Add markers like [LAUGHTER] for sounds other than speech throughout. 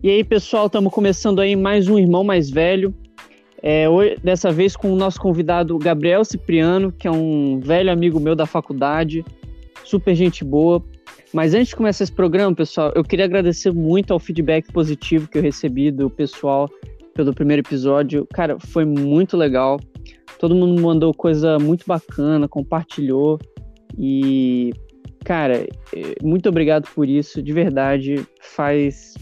E aí, pessoal, estamos começando aí mais um Irmão Mais Velho. É, hoje, dessa vez com o nosso convidado Gabriel Cipriano, que é um velho amigo meu da faculdade, super gente boa. Mas antes de começar esse programa, pessoal, eu queria agradecer muito ao feedback positivo que eu recebi do pessoal pelo primeiro episódio. Cara, foi muito legal. Todo mundo mandou coisa muito bacana, compartilhou. E, cara, é, muito obrigado por isso. De verdade, faz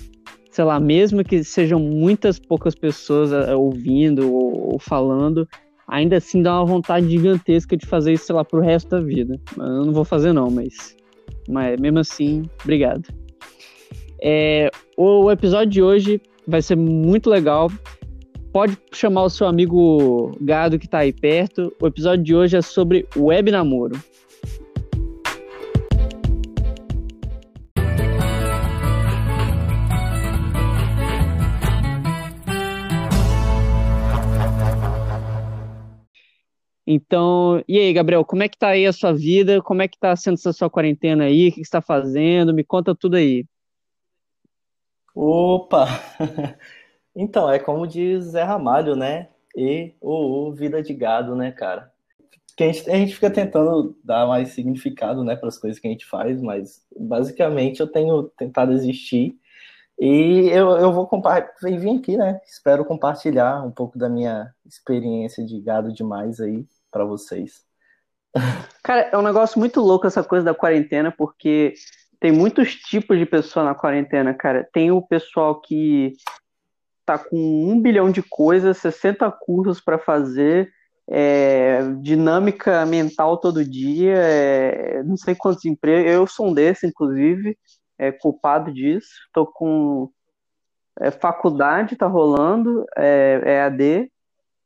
sei lá, mesmo que sejam muitas poucas pessoas uh, ouvindo ou, ou, falando, ainda assim dá uma vontade gigantesca de fazer isso, sei lá, pro resto da vida. Eu não vou fazer não, mas, mas mesmo assim, obrigado. É, o episódio de hoje vai ser muito legal. Pode chamar o seu amigo gado que tá aí perto. O episódio de hoje é sobre web namoro. Então, e aí, Gabriel, como é que tá aí a sua vida? Como é que tá sendo essa sua quarentena aí? O que você está fazendo? Me conta tudo aí. Opa! [LAUGHS] Então, é como diz Zé Ramalho, né? E o vida de gado, né, cara? Que a gente, a gente fica tentando dar mais significado, né, para as coisas que a gente faz, mas basicamente eu tenho tentado existir e eu, eu vou compartilhar, vim aqui, né? Espero compartilhar um pouco da minha experiência de gado demais aí para vocês. Cara, é um negócio muito louco essa coisa da quarentena, porque tem muitos tipos de pessoa na quarentena, cara. Tem o pessoal que tá com um bilhão de coisas, 60 cursos para fazer, é, dinâmica mental todo dia, é, não sei quantos empregos. Eu sou um desse, inclusive, é, culpado disso. Tô com é, faculdade, tá rolando, é, é AD.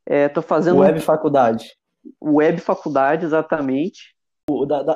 É, tô fazendo. Web faculdade web faculdade, exatamente.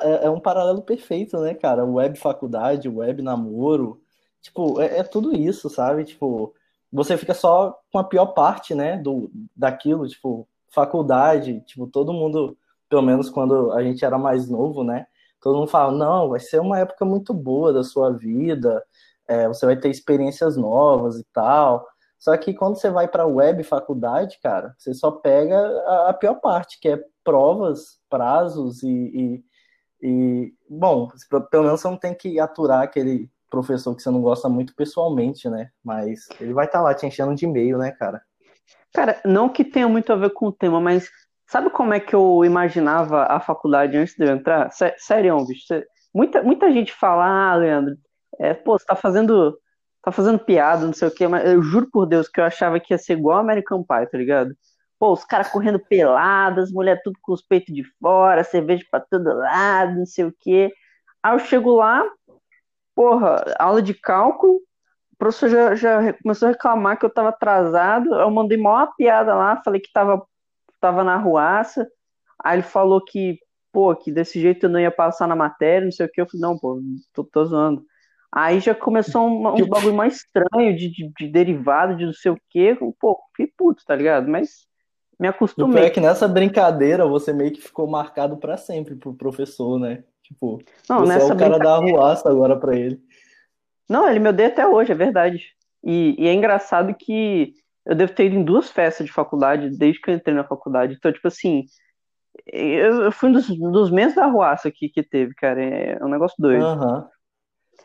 É, é um paralelo perfeito, né, cara? Web faculdade, web namoro. Tipo, é, é, tudo isso, sabe? Tipo, você fica só com a pior parte, né, do, daquilo, tipo, faculdade, tipo, todo mundo, pelo menos quando a gente era mais novo, né, todo mundo fala, não, vai ser uma época muito boa da sua vida, é, você vai ter experiências novas e tal, só que quando você vai para web faculdade, cara, você só pega a, a, pior parte, que é provas, prazos e, e, e, bom, pelo menos você não tem que aturar aquele professor que você não gosta muito pessoalmente, né? Mas ele vai estar tá lá te enchendo de e-mail, né, cara? Cara, não que tenha muito a ver com o tema, mas sabe como é que eu imaginava a faculdade antes de eu entrar? Sério, bicho. Muita, muita gente fala, ah, Leandro, é, pô, você tá fazendo tá fazendo piada, não sei o quê, mas eu juro por Deus que eu achava que ia ser igual American Pie, tá ligado? Pô, os caras correndo peladas, mulher tudo com os peitos de fora, cerveja pra todo lado, não sei o quê. Aí eu chego lá, porra, aula de cálculo, o professor já, já começou a reclamar que eu tava atrasado, eu mandei maior piada lá, falei que tava, tava na ruaça, aí ele falou que, pô, que desse jeito eu não ia passar na matéria, não sei o que, eu falei, não, pô, tô, tô zoando. Aí já começou um, um bagulho mais estranho de, de, de, derivado, de não sei o quê. Pô, fiquei puto, tá ligado? Mas me acostumei. O é que nessa brincadeira você meio que ficou marcado para sempre pro professor, né? Tipo, não, você é o cara da arruaça agora pra ele. Não, ele me odeia até hoje, é verdade. E, e, é engraçado que eu devo ter ido em duas festas de faculdade desde que eu entrei na faculdade. Então, tipo assim, eu, eu fui um dos, dos menos da arruaça que, que teve, cara. É um negócio doido. Aham. Uhum.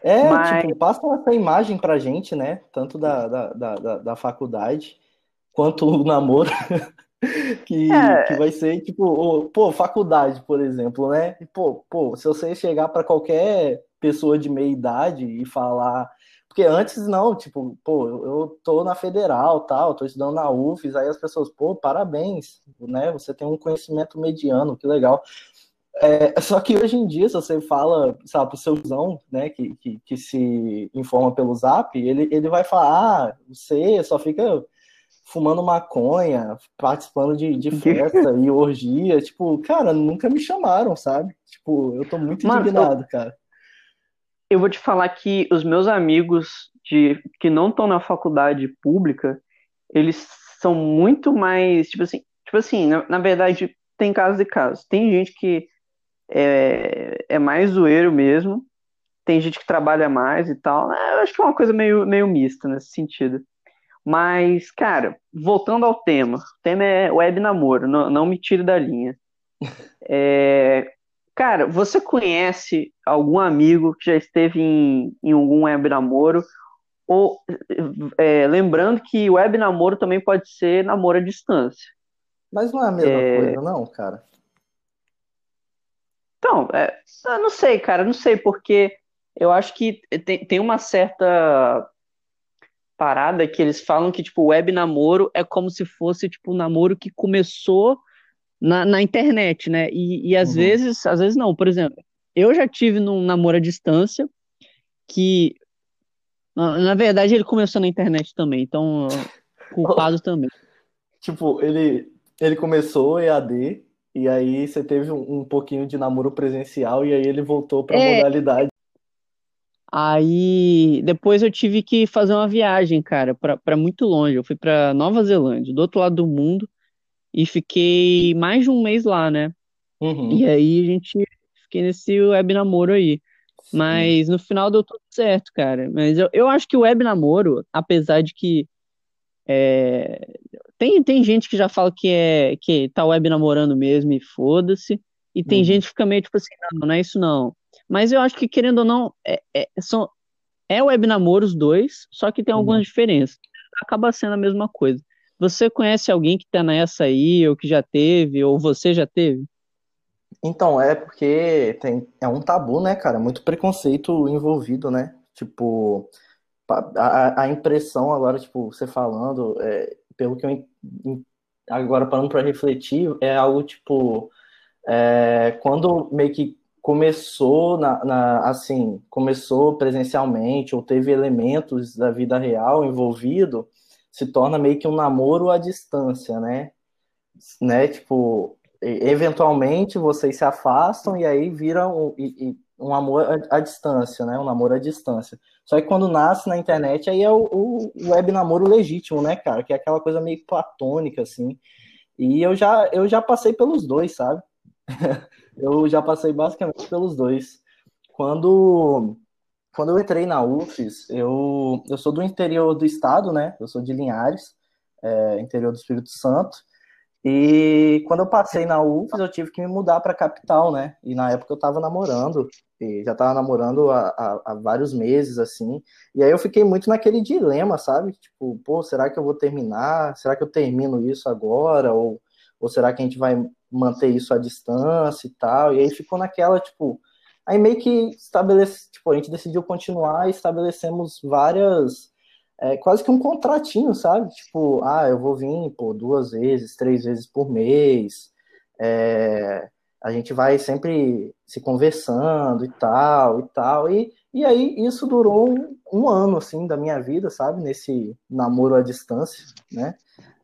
É, Mas... tipo, passa essa imagem pra gente, né? Tanto da, da, da, da faculdade quanto o namoro. [LAUGHS] que, é. que vai ser, tipo, pô, faculdade, por exemplo, né? Pô, pô, se você chegar para qualquer pessoa de meia idade e falar. Porque antes não, tipo, pô, eu tô na federal, tal, tô estudando na UFES, aí as pessoas, pô, parabéns, né? Você tem um conhecimento mediano, que legal. É, só que hoje em dia, se você fala, sabe, pro seu zão, né, que, que, que, se informa pelo zap, ele, ele vai falar, ah, você só fica fumando maconha, participando de, de [LAUGHS] festa e orgia, tipo, cara, nunca me chamaram, sabe? Tipo, eu tô muito Mano, indignado, eu, cara. Eu vou te falar que os meus amigos de, que não estão na faculdade pública, eles são muito mais, tipo assim, tipo assim, na, na verdade, tem casos e casos. Tem gente que é, é mais zoeiro mesmo. tem gente que trabalha mais e tal. Né? Eu acho que é uma coisa meio, meio mista nesse sentido. Mas, cara, voltando ao tema, o tema é web namoro, não, não me tire da linha. [LAUGHS] É, cara, você conhece algum amigo que já esteve em, em algum web namoro? Ou, é, lembrando que web namoro também pode ser namoro à distância. Mas não é a mesma é... coisa, não, cara? Então, é, eu não sei, cara, não sei, porque eu acho que tem, tem uma certa parada que eles falam que, tipo, web namoro é como se fosse, tipo, um namoro que começou na, na internet, né? E, e às uhum. vezes, às vezes não. Por exemplo, eu já tive num namoro à distância que, na, na verdade, ele começou na internet também, então, [LAUGHS] culpado também. Tipo, ele, ele começou EAD, e aí você teve um, um pouquinho de namoro presencial, e aí ele voltou pra é, modalidade Aí depois eu tive que fazer uma viagem, cara, para muito longe. Eu fui para Nova Zelândia, do outro lado do mundo, e fiquei mais de um mês lá, né? Uhum. E aí a gente fiquei nesse web namoro aí. Sim. Mas no final deu tudo certo, cara. Mas eu, eu acho que o web namoro, apesar de que é, tem, tem gente que já fala que é que tá web namorando mesmo e foda-se. E tem uhum. gente que fica meio tipo assim, não, não é isso não. Mas eu acho que, querendo ou não, é, é, são, é web namoro os dois, só que tem algumas uhum. diferenças. Acaba sendo a mesma coisa. Você conhece alguém que tá nessa aí, ou que já teve, ou você já teve? Então, é porque tem, é um tabu, né, cara? Muito preconceito envolvido, né? Tipo, a, a impressão agora, tipo, você falando, é, pelo que eu agora parando para refletir, é algo tipo, é, quando meio que começou na, na, assim começou presencialmente ou teve elementos da vida real envolvido se torna meio que um namoro à distância né? Né tipo eventualmente vocês se afastam e aí vira um, um amor à, distância né um namoro à distância só que quando nasce na internet aí é o, o web namoro legítimo né cara que é aquela coisa meio platônica assim e eu já eu já passei pelos dois sabe [LAUGHS] eu já passei basicamente pelos dois. Quando, quando eu entrei na UFES, eu, eu sou do interior do estado, né? Eu sou de Linhares, é, interior do Espírito Santo. E quando eu passei na UFES, eu tive que me mudar para a capital, né? E na época eu estava namorando, e já estava namorando há, há, há, vários meses, assim. E aí eu fiquei muito naquele dilema, sabe? Tipo, pô, será que eu vou terminar? Será que eu termino isso agora? Ou, ou será que a gente vai manter isso à distância e tal. E aí ficou naquela, tipo. Aí meio que estabelece, tipo, a gente decidiu continuar e estabelecemos várias. É, quase que um contratinho, sabe? Tipo, ah, eu vou vir, pô, duas vezes, três vezes por mês. É, a gente vai sempre se conversando e tal, e tal. E, e aí isso durou um, um ano, assim, da minha vida, sabe? Nesse namoro à distância, né?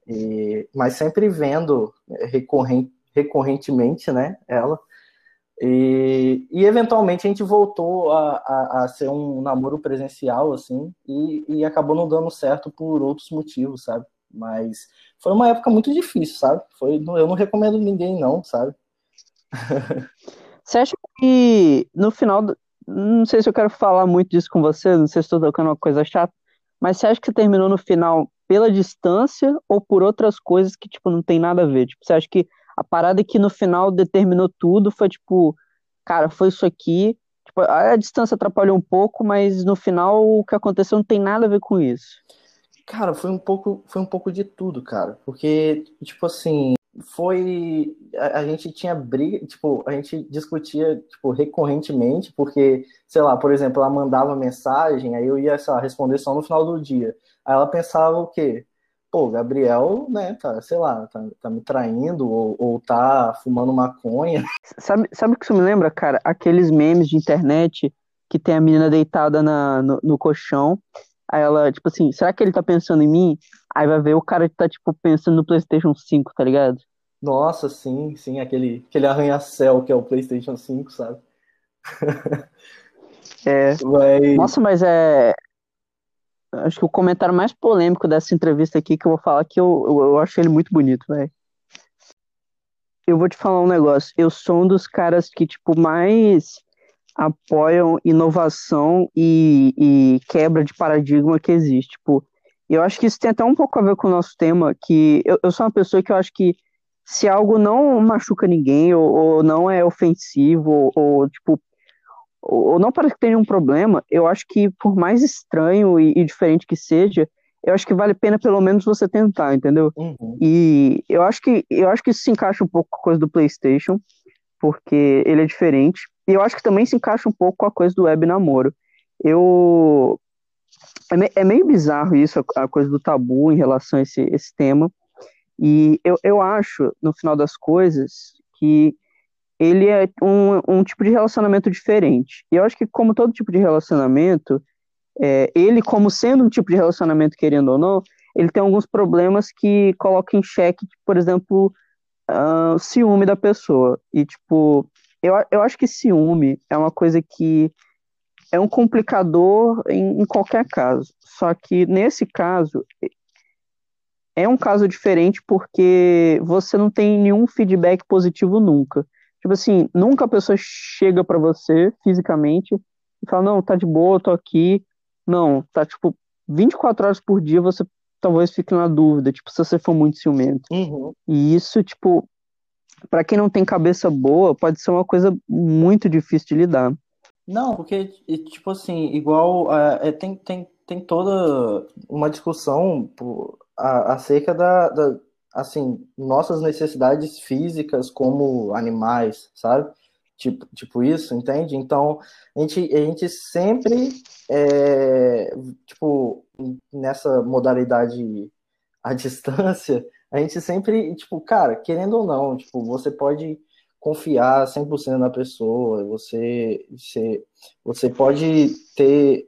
E, mas sempre vendo é, recorrente, recorrentemente, né, ela. E, e eventualmente a gente voltou a, a, a, ser um namoro presencial, assim, e, e acabou não dando certo por outros motivos, sabe? Mas foi uma época muito difícil, sabe? Foi, eu não recomendo ninguém, não, sabe? [LAUGHS] Você acha que no final, não sei se eu quero falar muito disso com você, não sei se estou tocando uma coisa chata, mas você acha que terminou no final pela distância ou por outras coisas que, tipo, não tem nada a ver? Tipo, você acha que a parada que no final determinou tudo foi tipo, cara, foi isso aqui. Tipo, a distância atrapalhou um pouco, mas no final o que aconteceu não tem nada a ver com isso. Cara, foi um pouco, foi um pouco de tudo, cara. Porque, tipo assim, foi. A, a, gente tinha briga, tipo, a gente discutia, tipo, recorrentemente, porque, sei lá, por exemplo, ela mandava mensagem, aí eu ia, sei lá, responder só no final do dia. Aí ela pensava o quê? pô, Gabriel, né, tá, sei lá, tá, tá me traindo ou, ou tá fumando maconha. Sabe, sabe o que isso me lembra, cara? Aqueles memes de internet que tem a menina deitada na, no, no colchão, aí ela, tipo assim, será que ele tá pensando em mim? Aí vai ver o cara que tá, tipo, pensando no PlayStation 5, tá ligado? Nossa, sim, sim, aquele, aquele arranha-céu que é o PlayStation 5, sabe? [LAUGHS] É. Mas... Nossa, mas é, acho que o comentário mais polêmico dessa entrevista aqui que eu vou falar que eu, eu, eu acho ele muito bonito, velho. Eu vou te falar um negócio. Eu sou um dos caras que, tipo, mais apoiam inovação e, e quebra de paradigma que existe. Tipo, eu acho que isso tem até um pouco a ver com o nosso tema, que eu, eu sou uma pessoa que eu acho que se algo não machuca ninguém, ou, ou não é ofensivo, ou, ou tipo, ou não parece que tenha um problema, eu acho que por mais estranho e, e, diferente que seja, eu acho que vale a pena pelo menos você tentar, entendeu? Uhum. E eu acho que eu acho que isso se encaixa um pouco com a coisa do PlayStation, porque ele é diferente. E eu acho que também se encaixa um pouco com a coisa do web namoro. Eu é, é meio bizarro isso, a coisa do tabu em relação a esse, esse tema. E eu, eu acho, no final das coisas, que ele é um, um tipo de relacionamento diferente. E eu acho que, como todo tipo de relacionamento, é, ele, como sendo um tipo de relacionamento, querendo ou não, ele tem alguns problemas que colocam em xeque, por exemplo, uh, ciúme da pessoa. E, tipo, eu, eu acho que ciúme é uma coisa que é um complicador em, em qualquer caso. Só que nesse caso, é um caso diferente porque você não tem nenhum feedback positivo nunca. Tipo assim, nunca a pessoa chega para você fisicamente e fala: Não, tá de boa, tô aqui. Não, tá tipo 24 horas por dia você talvez fique na dúvida, tipo, se você for muito ciumento. Uhum. E isso, tipo, para quem não tem cabeça boa, pode ser uma coisa muito difícil de lidar. Não, porque, tipo assim, igual. É, tem, tem, tem toda uma discussão por, a, acerca da, da, assim, nossas necessidades físicas como animais, sabe? Tipo, tipo isso, entende? Então, a gente, a gente sempre, é, tipo, nessa modalidade à [LAUGHS] distância, a gente sempre, tipo, cara, querendo ou não, tipo, você pode confiar 100% na pessoa, você, você, você pode ter,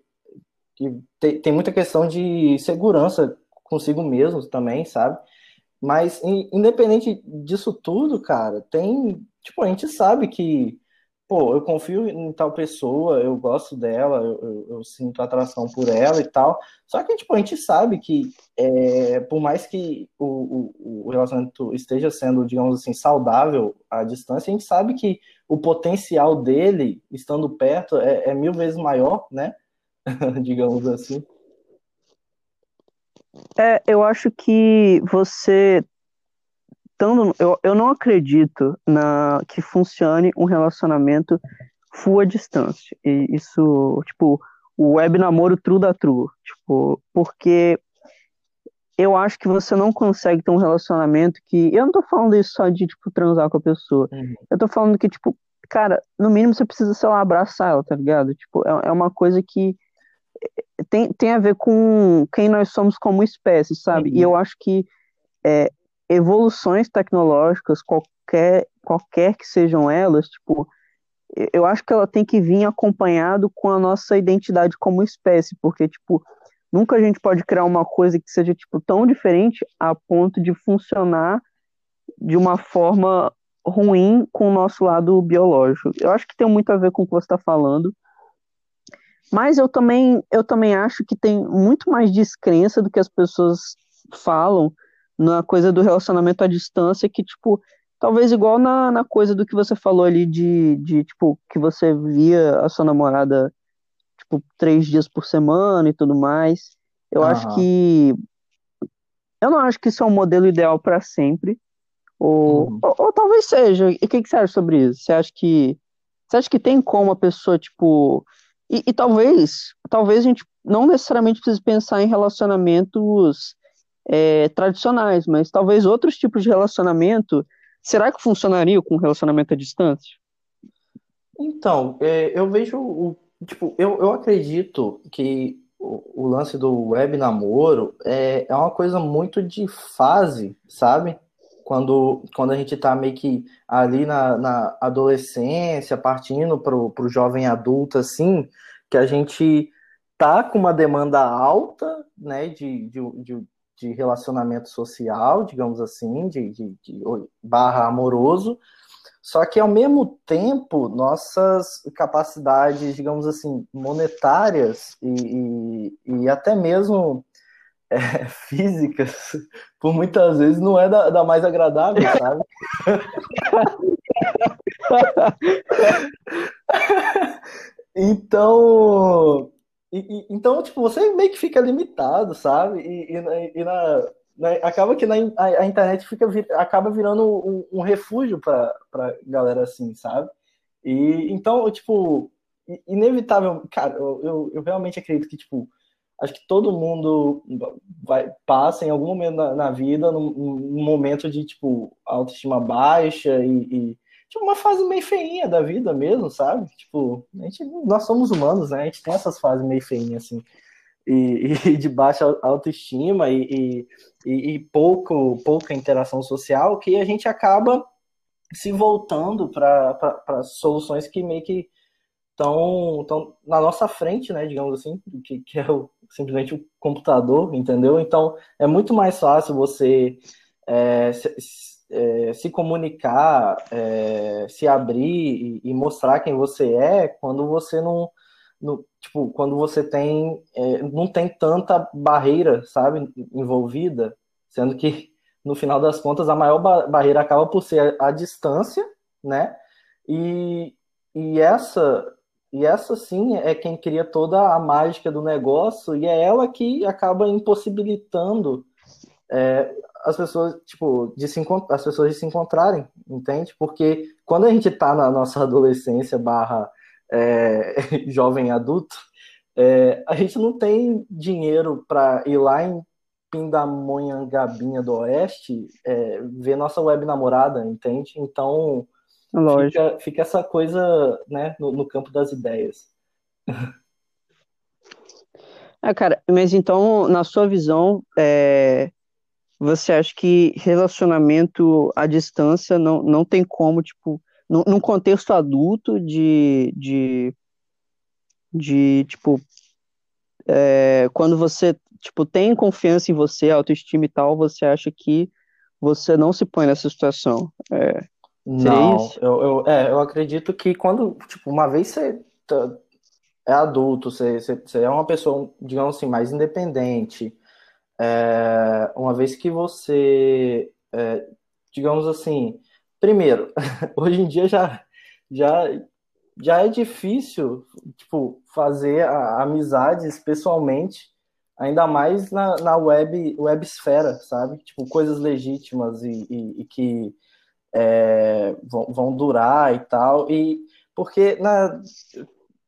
ter, tem muita questão de segurança consigo mesmo também, sabe? Mas independente disso tudo, cara, tem, tipo, a gente sabe que, pô, eu confio em tal pessoa, eu gosto dela, eu, eu, eu sinto atração por ela e tal. Só que, tipo, a gente sabe que, é, por mais que o, o, o relacionamento esteja sendo, digamos assim, saudável à distância, a gente sabe que o potencial dele, estando perto, é, é mil vezes maior, né? [LAUGHS] digamos assim. É, eu acho que você. Tando, eu, eu não acredito na que funcione um relacionamento full à distância. E isso, tipo, o web namoro true da true. Tipo, porque eu acho que você não consegue ter um relacionamento que. Eu não tô falando isso só de, tipo, transar com a pessoa. Uhum. Eu tô falando que, tipo, cara, no mínimo você precisa, sei lá, abraçar ela, tá ligado? Tipo, é, é uma coisa que tem, tem a ver com quem nós somos como espécie, sabe? Uhum. E eu acho que é, evoluções tecnológicas, qualquer, qualquer que sejam elas, tipo, eu acho que ela tem que vir acompanhado com a nossa identidade como espécie, porque, tipo, nunca a gente pode criar uma coisa que seja, tipo, tão diferente a ponto de funcionar de uma forma ruim com o nosso lado biológico. Eu acho que tem muito a ver com o que você está falando, mas eu também, eu também acho que tem muito mais descrença do que as pessoas falam na coisa do relacionamento à distância, que, tipo, talvez igual na, na coisa do que você falou ali de, de, tipo, que você via a sua namorada, tipo, três dias por semana e tudo mais. Eu uhum. acho que. Eu não acho que isso é um modelo ideal para sempre. Ou, uhum. ou, ou, talvez seja. E o que, que você acha sobre isso? Você acha que. Você acha que tem como a pessoa, tipo, e, e, talvez, talvez a gente não necessariamente precise pensar em relacionamentos é, tradicionais, mas talvez outros tipos de relacionamento. Será que funcionaria com relacionamento à distância? Então, é, eu vejo o. Tipo, eu, eu acredito que o, o lance do web namoro é, é uma coisa muito de fase, sabe? quando, quando a gente está meio que ali na, na adolescência, partindo para o jovem adulto, assim, que a gente tá com uma demanda alta, né, de, de, de, de relacionamento social, digamos assim, de, de, de, barra amoroso, só que ao mesmo tempo nossas capacidades, digamos assim, monetárias e, e, e até mesmo [LAUGHS] é, físicas, por muitas vezes, não é da, da mais agradável, sabe? [LAUGHS] [LAUGHS] Então, e, e, então, tipo, você meio que fica limitado, sabe? E, e, e na, na, acaba que na, a, a, internet fica, acaba virando um, um refúgio pra, pra galera assim, sabe? E então, tipo, inevitável, cara, eu, eu, eu, realmente acredito que, tipo, acho que todo mundo vai, passa em algum momento na, na vida, num, num, momento de, tipo, autoestima baixa e, e tipo, uma fase meio feinha da vida mesmo, sabe? Tipo, a gente, nós somos humanos, né? A gente tem essas fases meio feinhas, assim, e, e [LAUGHS] de baixa autoestima e, e, e, pouco, pouca interação social, que a gente acaba se voltando para soluções que meio que estão na nossa frente, né, digamos assim, que, que é o, simplesmente o computador, entendeu? Então, é muito mais fácil você é, é, se comunicar, é, se abrir e, e, mostrar quem você é quando você não, tipo, quando você tem é, não tem tanta barreira, sabe, envolvida, sendo que no final das contas a maior ba barreira acaba por ser a, a distância, né? E, e essa e essa sim é quem cria toda a mágica do negócio e é ela que acaba impossibilitando é, as pessoas, tipo, de se as pessoas de se encontrarem, entende? Porque quando a gente está na nossa [LAUGHS] adolescência barra é, [LAUGHS] jovem adulto, é, a gente não tem dinheiro para ir lá em Pindamonhangabinha do Oeste é, ver nossa web namorada, entende? Então fica, fica, essa coisa né, no, no campo das ideias. É, [LAUGHS] cara, mas então, na sua visão, é, você acha que relacionamento à distância não, não tem como, tipo, num, num contexto adulto de, de, de tipo, é, quando você, tipo, tem confiança em você, autoestima e tal, você acha que você não se põe nessa situação? É, não, eu, eu, é, eu acredito que quando, tipo, uma vez você tá, é adulto, você, você, você é uma pessoa, digamos assim, mais independente, é, uma vez que você, é, digamos assim, primeiro, [LAUGHS] hoje em dia já, já, já é difícil, tipo, fazer a, amizades pessoalmente, ainda mais na, na web, web esfera, sabe? Tipo, coisas legítimas e, e, e que é, vão, vão durar e tal, e porque na,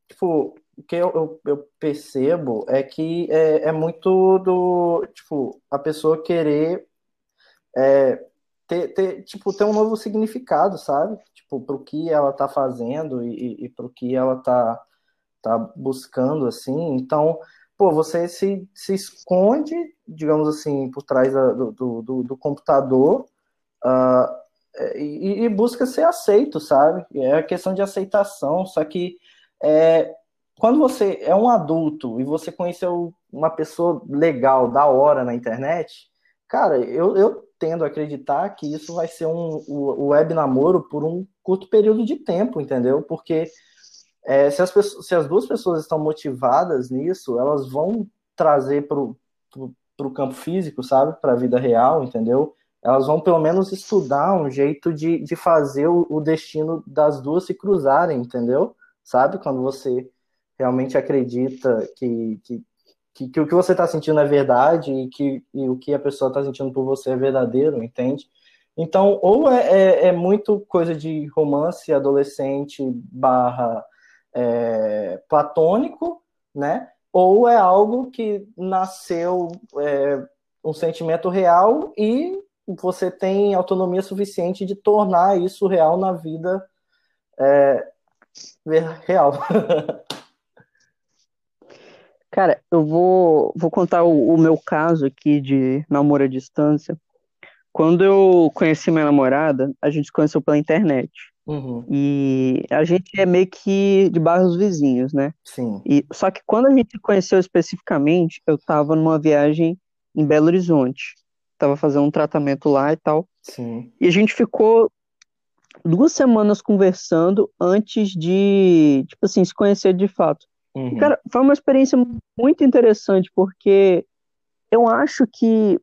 tipo, o que eu, eu, eu, percebo é que é, é, muito do, tipo, a pessoa querer é, ter, ter, tipo, ter um novo significado, sabe? Tipo, pro que ela tá fazendo e, e pro que ela tá, tá buscando, assim. Então, pô, você se, se esconde, digamos assim, por trás do, do, do, do computador uh, e, e, busca ser aceito, sabe? É a questão de aceitação, só que é, quando você é um adulto e você conheceu uma pessoa legal, da hora na internet, cara, eu, eu tendo a acreditar que isso vai ser um o, web namoro por um curto período de tempo, entendeu? Porque é, se, as pessoas, se as duas pessoas estão motivadas nisso, elas vão trazer para o campo físico, sabe? Para a vida real, entendeu? Elas vão pelo menos estudar um jeito de, de fazer o, o destino das duas se cruzarem, entendeu? Sabe? Quando você realmente acredita que, que, que, que o que você está sentindo é verdade e que e o que a pessoa está sentindo por você é verdadeiro, entende? Então, ou é, é, é muito coisa de romance adolescente barra é, platônico, né? Ou é algo que nasceu é, um sentimento real e você tem autonomia suficiente de tornar isso real na vida é, real. [LAUGHS] Cara, eu vou, vou contar o, o, meu caso aqui de namoro à distância. Quando eu conheci minha namorada, a gente se conheceu pela internet. Uhum. E a gente é meio que de bairros vizinhos, né? Sim. E, só que quando a gente se conheceu especificamente, eu tava numa viagem em Belo Horizonte. Tava fazendo um tratamento lá e tal. Sim. E a gente ficou duas semanas conversando antes de, tipo assim, se conhecer de fato. Uhum. Cara, foi uma experiência muito interessante, porque eu acho que,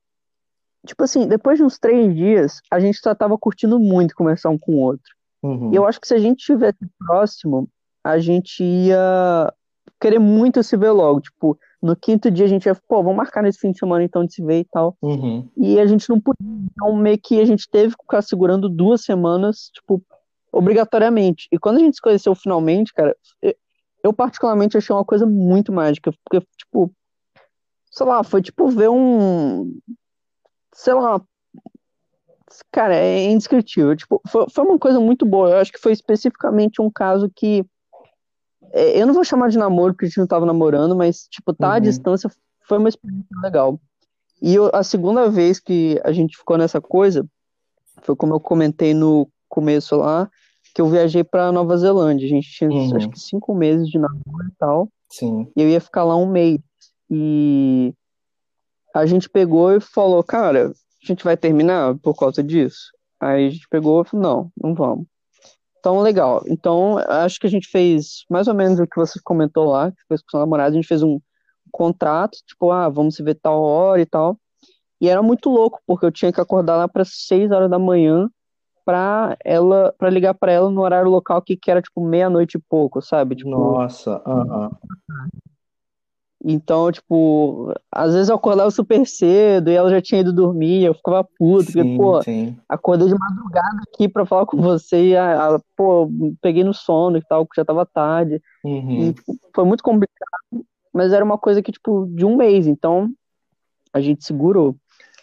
tipo assim, depois de uns três dias, a gente só tava curtindo muito conversar um com o outro. Uhum. E eu acho que se a gente estivesse próximo, a gente ia querer muito se ver logo. Tipo, no quinto dia a gente ia, pô, vamos marcar nesse fim de semana então de se ver e tal. Uhum. E a gente não podia. Então, meio que a gente teve que ficar segurando duas semanas, tipo, obrigatoriamente. E quando a gente se conheceu finalmente, cara, eu particularmente achei uma coisa muito mágica. Porque, tipo, sei lá, foi tipo ver um. Sei lá. Cara, é indescritível. Tipo, foi, foi uma coisa muito boa. Eu acho que foi especificamente um caso que é, eu não vou chamar de namoro porque a gente não tava namorando, mas, tipo, tá uhum. à distância foi uma experiência legal. E eu, a segunda vez que a gente ficou nessa coisa foi como eu comentei no começo lá, que eu viajei para Nova Zelândia. A gente tinha uhum. acho que cinco meses de namoro e tal. Sim. E eu ia ficar lá um mês. E a gente pegou e falou, cara, a gente vai terminar por causa disso? Aí a gente pegou e falou, não, não vamos. Então, legal. Então, acho que a gente fez mais ou menos o que você comentou lá, que fez com seu namorado, a gente fez um contrato, tipo, ah, vamos se ver tal hora e tal. E era muito louco, porque eu tinha que acordar lá para 6 horas da manhã para ela, para ligar para ela no horário local que, que era tipo meia-noite e pouco, sabe? Tipo, Nossa, aham. Uh -huh. Então, tipo, às vezes eu acordava super cedo e ela já tinha ido dormir, eu ficava puto, sim, porque, pô, sim. acordei de madrugada aqui pra falar com você e, a, a, pô, peguei no sono e tal, já tava tarde. Uhum. E tipo, foi muito complicado, mas era uma coisa que, tipo, de um mês, então a gente segurou.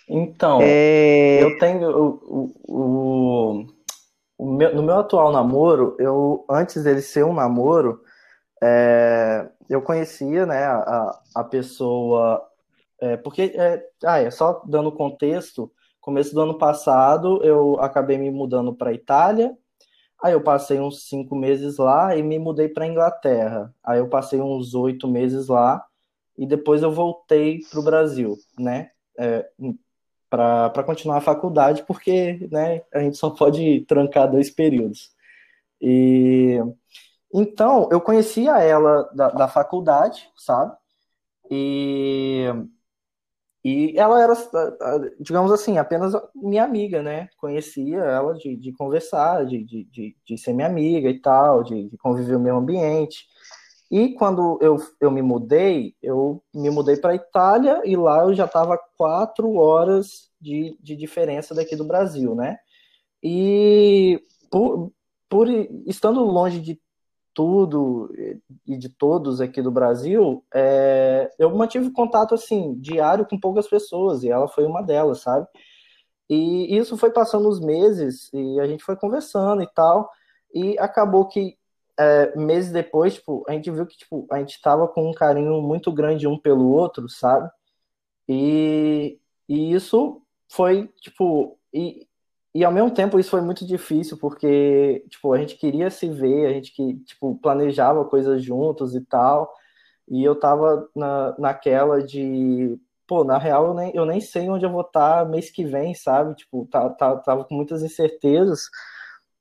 Então, é... eu tenho o, o, o meu, no meu atual namoro, eu antes dele ser um namoro, é, eu conhecia né, a, a pessoa, é, porque, é, ah, é, só dando contexto, começo do ano passado eu acabei me mudando para Itália, aí eu passei uns cinco meses lá e me mudei para Inglaterra, aí eu passei uns oito meses lá e depois eu voltei para o Brasil, né, é, para continuar a faculdade, porque né, a gente só pode trancar dois períodos. E então, eu conhecia ela da, da faculdade, sabe? E, e ela era, digamos assim, apenas minha amiga, né? Conhecia ela de, de conversar, de, de, de, ser minha amiga e tal, de, de conviver no mesmo ambiente. E quando eu, eu me mudei, eu me mudei para a Itália e lá eu já estava quatro horas de, de diferença daqui do Brasil, né? E por, por estando longe de tudo e de todos aqui do Brasil, é, eu mantive contato assim diário com poucas pessoas e ela foi uma delas, sabe? E isso foi passando os meses e a gente foi conversando e tal e acabou que é, meses depois, tipo, a gente viu que tipo a gente estava com um carinho muito grande um pelo outro, sabe? E, e isso foi tipo e, e ao mesmo tempo isso foi muito difícil, porque, tipo, a gente queria se ver, a gente que, tipo, planejava coisas juntos e tal. E eu tava na, naquela de, pô, na real eu nem, eu nem sei onde eu vou estar tá mês que vem, sabe? Tipo, tá, tá, tava com muitas incertezas.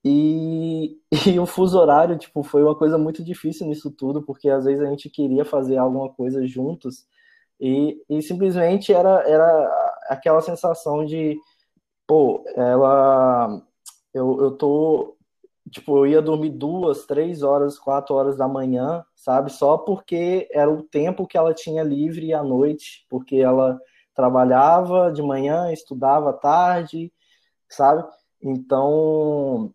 E, [LAUGHS] e o fuso horário, tipo, foi uma coisa muito difícil nisso tudo, porque às vezes a gente queria fazer alguma coisa juntos e, e simplesmente era, era aquela sensação de pô, ela. Eu, eu tô. Tipo, eu ia dormir duas, três horas, quatro horas da manhã, sabe? Só porque era o tempo que ela tinha livre à noite, porque ela trabalhava de manhã, estudava à tarde, sabe? Então,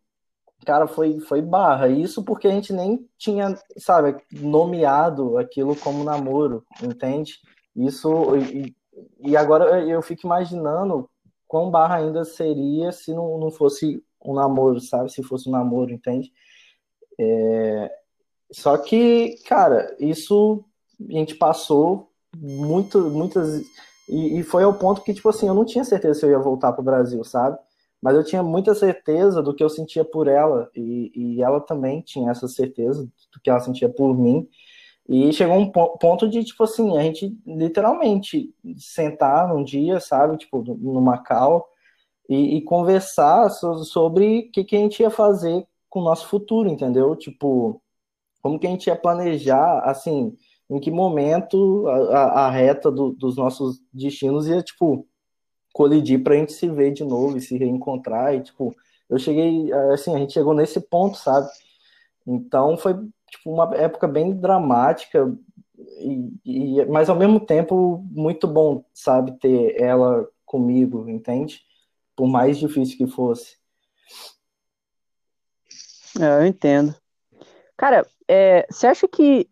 cara, foi, foi barra. Isso porque a gente nem tinha, sabe, nomeado aquilo como namoro, entende? Isso. E, e agora eu fico imaginando quão barra ainda seria se não, não fosse um namoro, sabe? Se fosse um namoro, entende? É... Só que, cara, isso a gente passou muito, muitas. E, e, foi ao ponto que, tipo assim, eu não tinha certeza se eu ia voltar pro Brasil, sabe? Mas eu tinha muita certeza do que eu sentia por ela. E, e ela também tinha essa certeza do que ela sentia por mim. E chegou um ponto de, tipo assim, a gente literalmente sentar num dia, sabe, tipo, no Macau, e, e conversar so, sobre o que, que a gente ia fazer com o nosso futuro, entendeu? Tipo, como que a gente ia planejar, assim, em que momento a, a, a reta do, dos nossos destinos ia, tipo, colidir pra gente se ver de novo e se reencontrar, e, tipo, eu cheguei, assim, a gente chegou nesse ponto, sabe? Então foi tipo, uma época bem dramática, e, e, mas ao mesmo tempo muito bom, sabe, ter ela comigo, entende? Por mais difícil que fosse. É, eu entendo. Cara, é, você acha que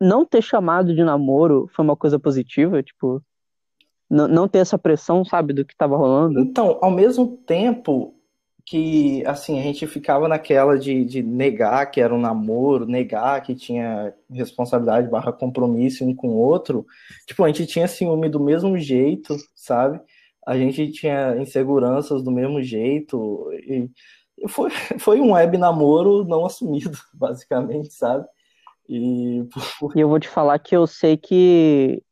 não ter chamado de namoro foi uma coisa positiva? Tipo, não ter essa pressão, sabe, do que tava rolando? Então, ao mesmo tempo que, assim, a gente ficava naquela de, de negar que era um namoro, negar que tinha responsabilidade barra compromisso um com o outro, tipo, a gente tinha ciúme do mesmo jeito, sabe? A gente tinha inseguranças do mesmo jeito, e foi, [LAUGHS] foi um web namoro não assumido, [LAUGHS] basicamente, sabe? E... [LAUGHS] e eu vou te falar que eu sei que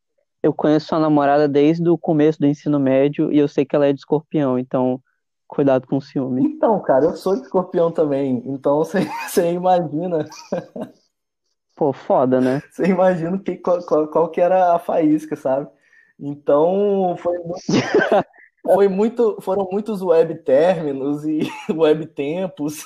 eu conheço sua namorada desde o começo do ensino médio e eu sei que ela é de escorpião, então cuidado com o ciúme. Então, cara, eu sou de escorpião também, então [LAUGHS] você, imagina. Pô, foda, né? Você imagina que, qual, qual, qual que era a faísca, sabe? Então, foi muito, [LAUGHS] foi muito, foram muitos web términos e [LAUGHS] web tempos.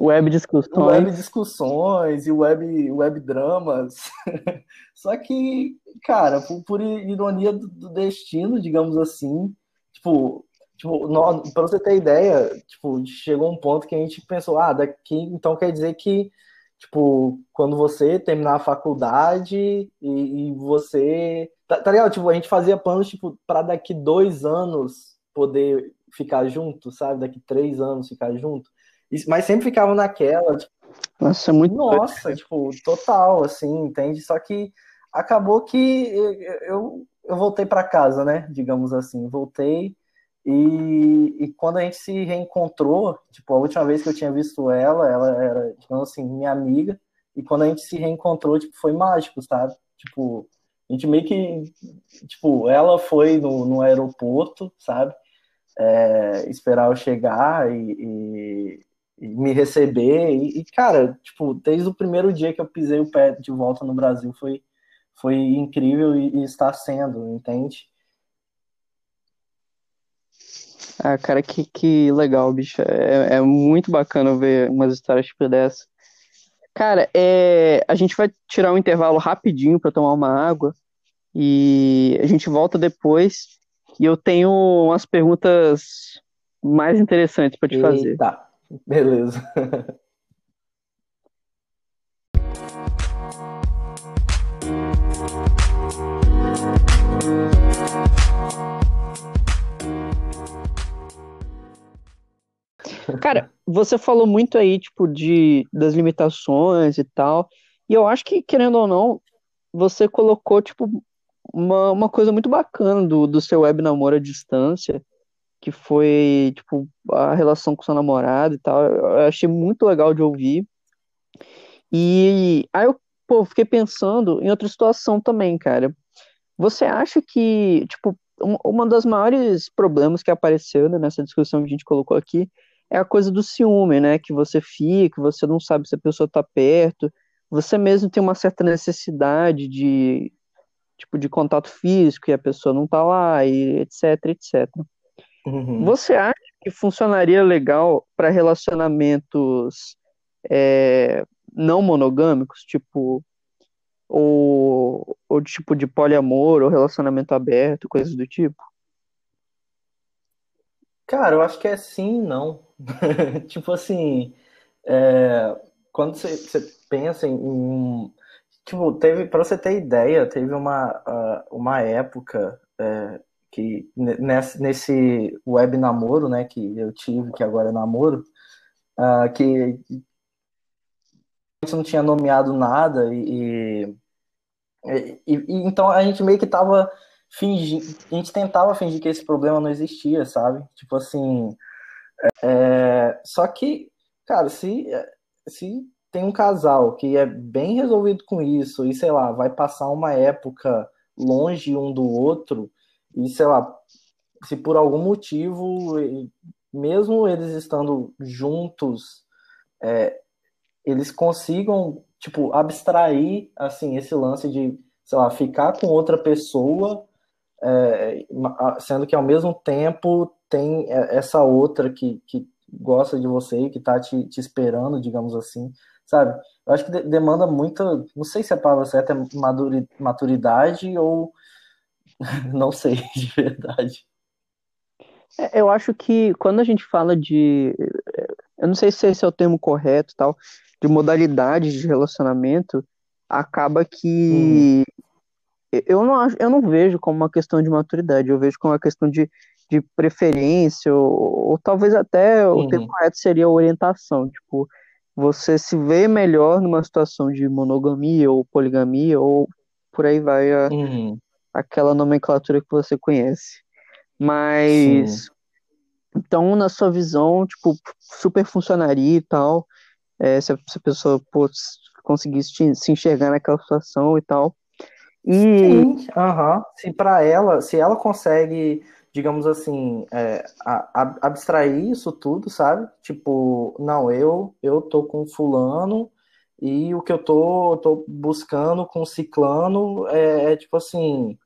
Web discussões. Web discussões e web, web dramas. [LAUGHS] Só que, cara, por, por ironia do, do, destino, digamos assim, tipo, tipo para você ter ideia, tipo, chegou um ponto que a gente pensou, ah, daqui, então quer dizer que, tipo, quando você terminar a faculdade e, e você, tá, tá ligado? Tipo, a gente fazia planos, tipo, para daqui dois anos poder ficar junto, sabe? Daqui três anos ficar junto. Mas sempre ficavam naquela, tipo, nossa, é muito Nossa, tipo, total, assim, entende? Só que acabou que eu, eu voltei para casa, né? Digamos assim, voltei e, e quando a gente se reencontrou, tipo, a última vez que eu tinha visto ela, ela era, digamos assim, minha amiga, e quando a gente se reencontrou, tipo, foi mágico, sabe? Tipo, a gente meio que, tipo, ela foi no, no aeroporto, sabe? É, esperar eu chegar e, e me receber. E, e, cara, tipo, desde o primeiro dia que eu pisei o pé de volta no Brasil foi, foi incrível e, e está sendo, entende? Ah, cara, que, que legal, bicho. É, é muito bacana ver umas histórias tipo dessa. Cara, é, a gente vai tirar um intervalo rapidinho para tomar uma água e a gente volta depois. E eu tenho umas perguntas mais interessantes para te Eita. fazer. Beleza. Cara, você falou muito aí, tipo, de, das limitações e tal, e eu acho que, querendo ou não, você colocou, tipo, uma, uma coisa muito bacana do, do seu web namoro à distância, que foi, tipo, a relação com seu namorado e tal. Eu achei muito legal de ouvir. E aí eu, pô, fiquei pensando em outra situação também, cara. Você acha que, tipo, um, uma das maiores problemas que apareceu né, nessa discussão que a gente colocou aqui é a coisa do ciúme, né? Que você fica, você não sabe se a pessoa tá perto, você mesmo tem uma certa necessidade de, tipo, de contato físico e a pessoa não tá lá, e etc, etc. Uhum. Você acha que funcionaria legal para relacionamentos é, não monogâmicos, tipo, ou, ou tipo de poliamor, ou relacionamento aberto, coisas do tipo? Cara, eu acho que é sim e não. [LAUGHS] tipo assim, é, quando você, pensa em. Tipo, teve, pra você ter ideia, teve uma, uma época é, que nesse, web namoro, né, que eu tive, que agora é namoro, uh, que não tinha nomeado nada e, e, e, então a gente meio que tava fingindo, a gente tentava fingir que esse problema não existia, sabe? Tipo assim, é, só que, cara, se, se tem um casal que é bem resolvido com isso e sei lá, vai passar uma época longe um do outro, e, sei lá, se por algum motivo, mesmo eles estando juntos, é, eles consigam, tipo, abstrair, assim, esse lance de, sei lá, ficar com outra pessoa, é, sendo que ao mesmo tempo tem essa outra que, que gosta de você e que tá te, te esperando, digamos assim, sabe? Eu acho que de, demanda muita, não sei se a palavra certa é maturidade ou [LAUGHS] não sei, de verdade. É, eu acho que quando a gente fala de. Eu não sei se esse é o termo correto tal, de modalidade de relacionamento, acaba que. Hum. Eu, não, eu não vejo como uma questão de maturidade, eu vejo como uma questão de, de preferência, ou, ou talvez até uhum. o termo correto seria orientação. Tipo, você se vê melhor numa situação de monogamia ou poligamia, ou por aí vai a, uhum. Aquela nomenclatura que você conhece. Mas Sim. então, na sua visão, tipo, super funcionaria e tal, é, se, a, se a pessoa pô, conseguisse se enxergar naquela situação e tal. E... Sim, uhum. se para ela, se ela consegue, digamos assim, é, a, a, abstrair isso tudo, sabe? Tipo, não, eu eu tô com fulano e o que eu tô, tô buscando com ciclano é, é tipo assim,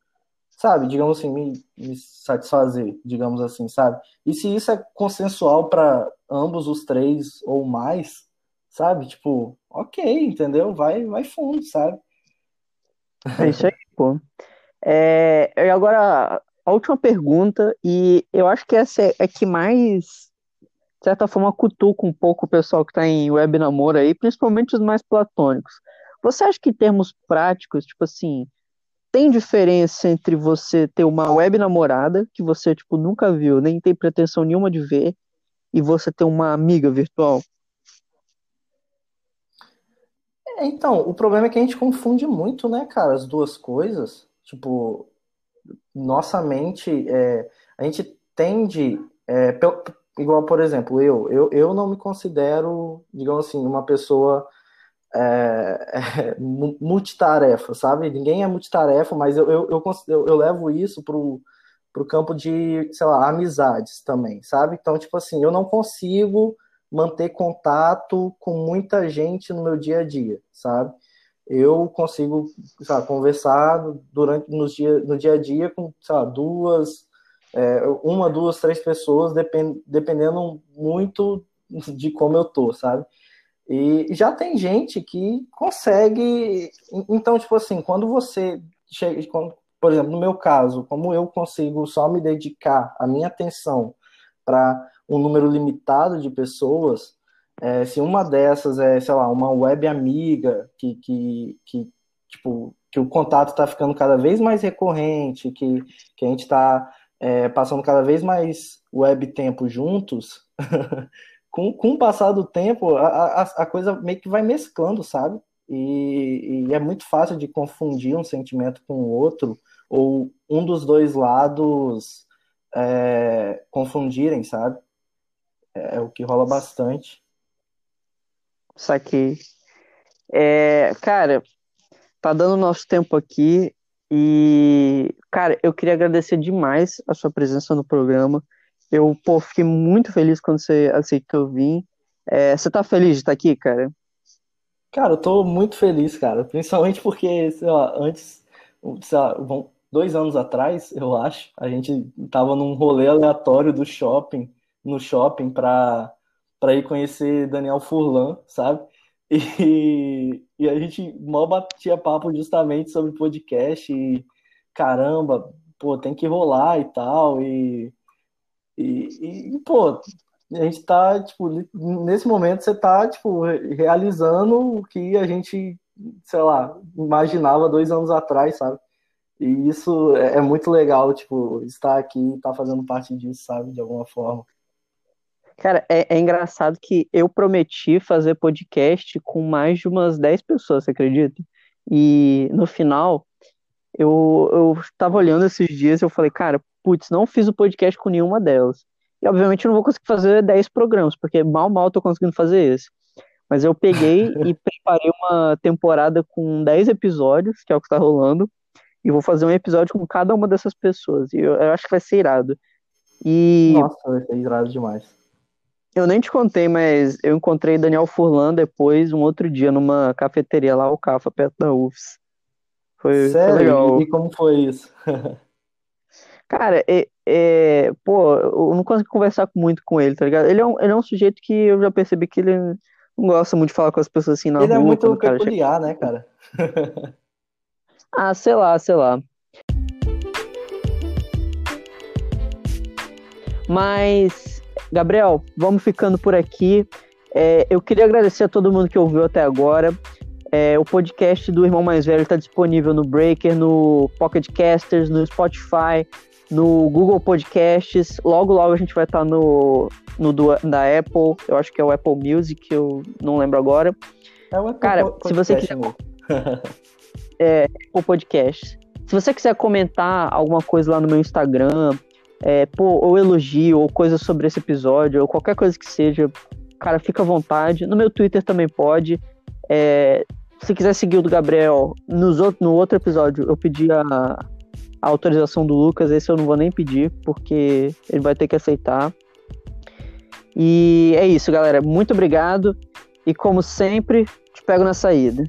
sabe, digamos assim, me, me satisfazer, digamos assim, sabe? E se isso é consensual para ambos os três ou mais, sabe? Tipo, ok, entendeu? Vai, vai fundo, sabe? É isso aí, pô. É, agora, a última pergunta, e eu acho que essa é, é que mais, de certa forma, cutuca um pouco o pessoal que está em web namoro aí, principalmente os mais platônicos. Você acha que em termos práticos, tipo assim, tem diferença entre você ter uma web namorada que você tipo nunca viu, nem tem pretensão nenhuma de ver, e você ter uma amiga virtual? É, então, o problema é que a gente confunde muito, né, cara, as duas coisas. Tipo, nossa mente, é, a gente tende, é, igual, por exemplo, eu, eu, eu não me considero, digamos assim, uma pessoa é, [LAUGHS] é, multitarefa, sabe? Ninguém é multitarefa, mas eu, eu, eu, eu, eu levo isso pro, pro campo de, sei lá, amizades também, sabe? Então, tipo assim, eu não consigo manter contato com muita gente no meu dia a dia, sabe? Eu consigo, sabe, conversar durante nos dia, no dia a dia com, sabe, duas, é, uma, duas, três pessoas, depend, dependendo muito de como eu tô, sabe? E já tem gente que consegue. Então, tipo assim, quando você chega. Por exemplo, no meu caso, como eu consigo só me dedicar a minha atenção para um número limitado de pessoas, é, se uma dessas é, sei lá, uma web amiga que, que, que tipo, que o contato está ficando cada vez mais recorrente, que, que a gente está é, passando cada vez mais web tempo juntos, [LAUGHS] com, com o passar do tempo, a, a, a coisa meio que vai mesclando, sabe? E, e, é muito fácil de confundir um sentimento com o outro, ou um dos dois lados é, confundirem, sabe? É, é, o que rola bastante. Saquei. É, cara, tá dando nosso tempo aqui e, cara, eu queria agradecer demais a sua presença no programa. Eu, pô, fiquei muito feliz quando você aceitou vir. É, você tá feliz de estar aqui, cara? Cara, eu tô muito feliz, cara. Principalmente porque, sei lá, antes, sei lá, dois anos atrás, eu acho, a gente tava num rolê aleatório do shopping, no shopping, pra, pra ir conhecer Daniel Furlan, sabe? E, e a gente mal batia papo justamente sobre podcast e caramba, pô, tem que rolar e tal. E e, e, pô, a gente tá, tipo, nesse momento você tá, tipo, realizando o que a gente, sei lá, imaginava dois anos atrás, sabe? E isso é, é muito legal, tipo, estar aqui estar tá fazendo parte disso, sabe, de alguma forma. Cara, é, é, engraçado que eu prometi fazer podcast com mais de umas 10 pessoas, você acredita? E no final, eu, eu tava olhando esses dias e eu falei, cara, putz, não fiz o podcast com nenhuma delas. E obviamente eu não vou conseguir fazer 10 programas, porque mal, mal tô conseguindo fazer esse. Mas eu peguei [LAUGHS] e preparei uma temporada com 10 episódios, que é o que tá rolando, e vou fazer um episódio com cada uma dessas pessoas. E eu, eu acho que vai ser irado. E. Nossa, vai ser irado demais. Eu nem te contei, mas eu encontrei Daniel Furlan depois, um outro dia, numa cafeteria lá, o Cafa, perto da UFS. Foi, Sério? Foi legal. E como foi isso? [LAUGHS] Cara, é, é, pô, eu não consigo conversar muito com ele, tá ligado? Ele é, um, ele é um sujeito que eu já percebi que ele não gosta muito de falar com as pessoas assim na ele é rua. Ele é muito peculiar, né, cara? ah, sei lá, sei lá. Mas, Gabriel, vamos ficando por aqui. É, eu queria agradecer a todo mundo que ouviu até agora. É, o podcast do Irmão Mais Velho está disponível no Breaker, no Pocket Casters, no Spotify, no Google Podcasts. Logo, logo a gente vai estar no, no do, da Apple. Eu acho que é o Apple Music, eu não lembro agora. É o Apple Cara, Podcast, se você quiser. [LAUGHS] é, Apple Podcast. Se você quiser comentar alguma coisa lá no meu Instagram, é, pô, ou elogio, ou coisa sobre esse episódio, ou qualquer coisa que seja, cara, fica à vontade. No meu Twitter também pode. É, se quiser seguir o do Gabriel, nos, no outro episódio eu pedi a, a, autorização do Lucas, esse eu não vou nem pedir, porque ele vai ter que aceitar. E é isso, galera. Muito obrigado. E como sempre, te pego na saída.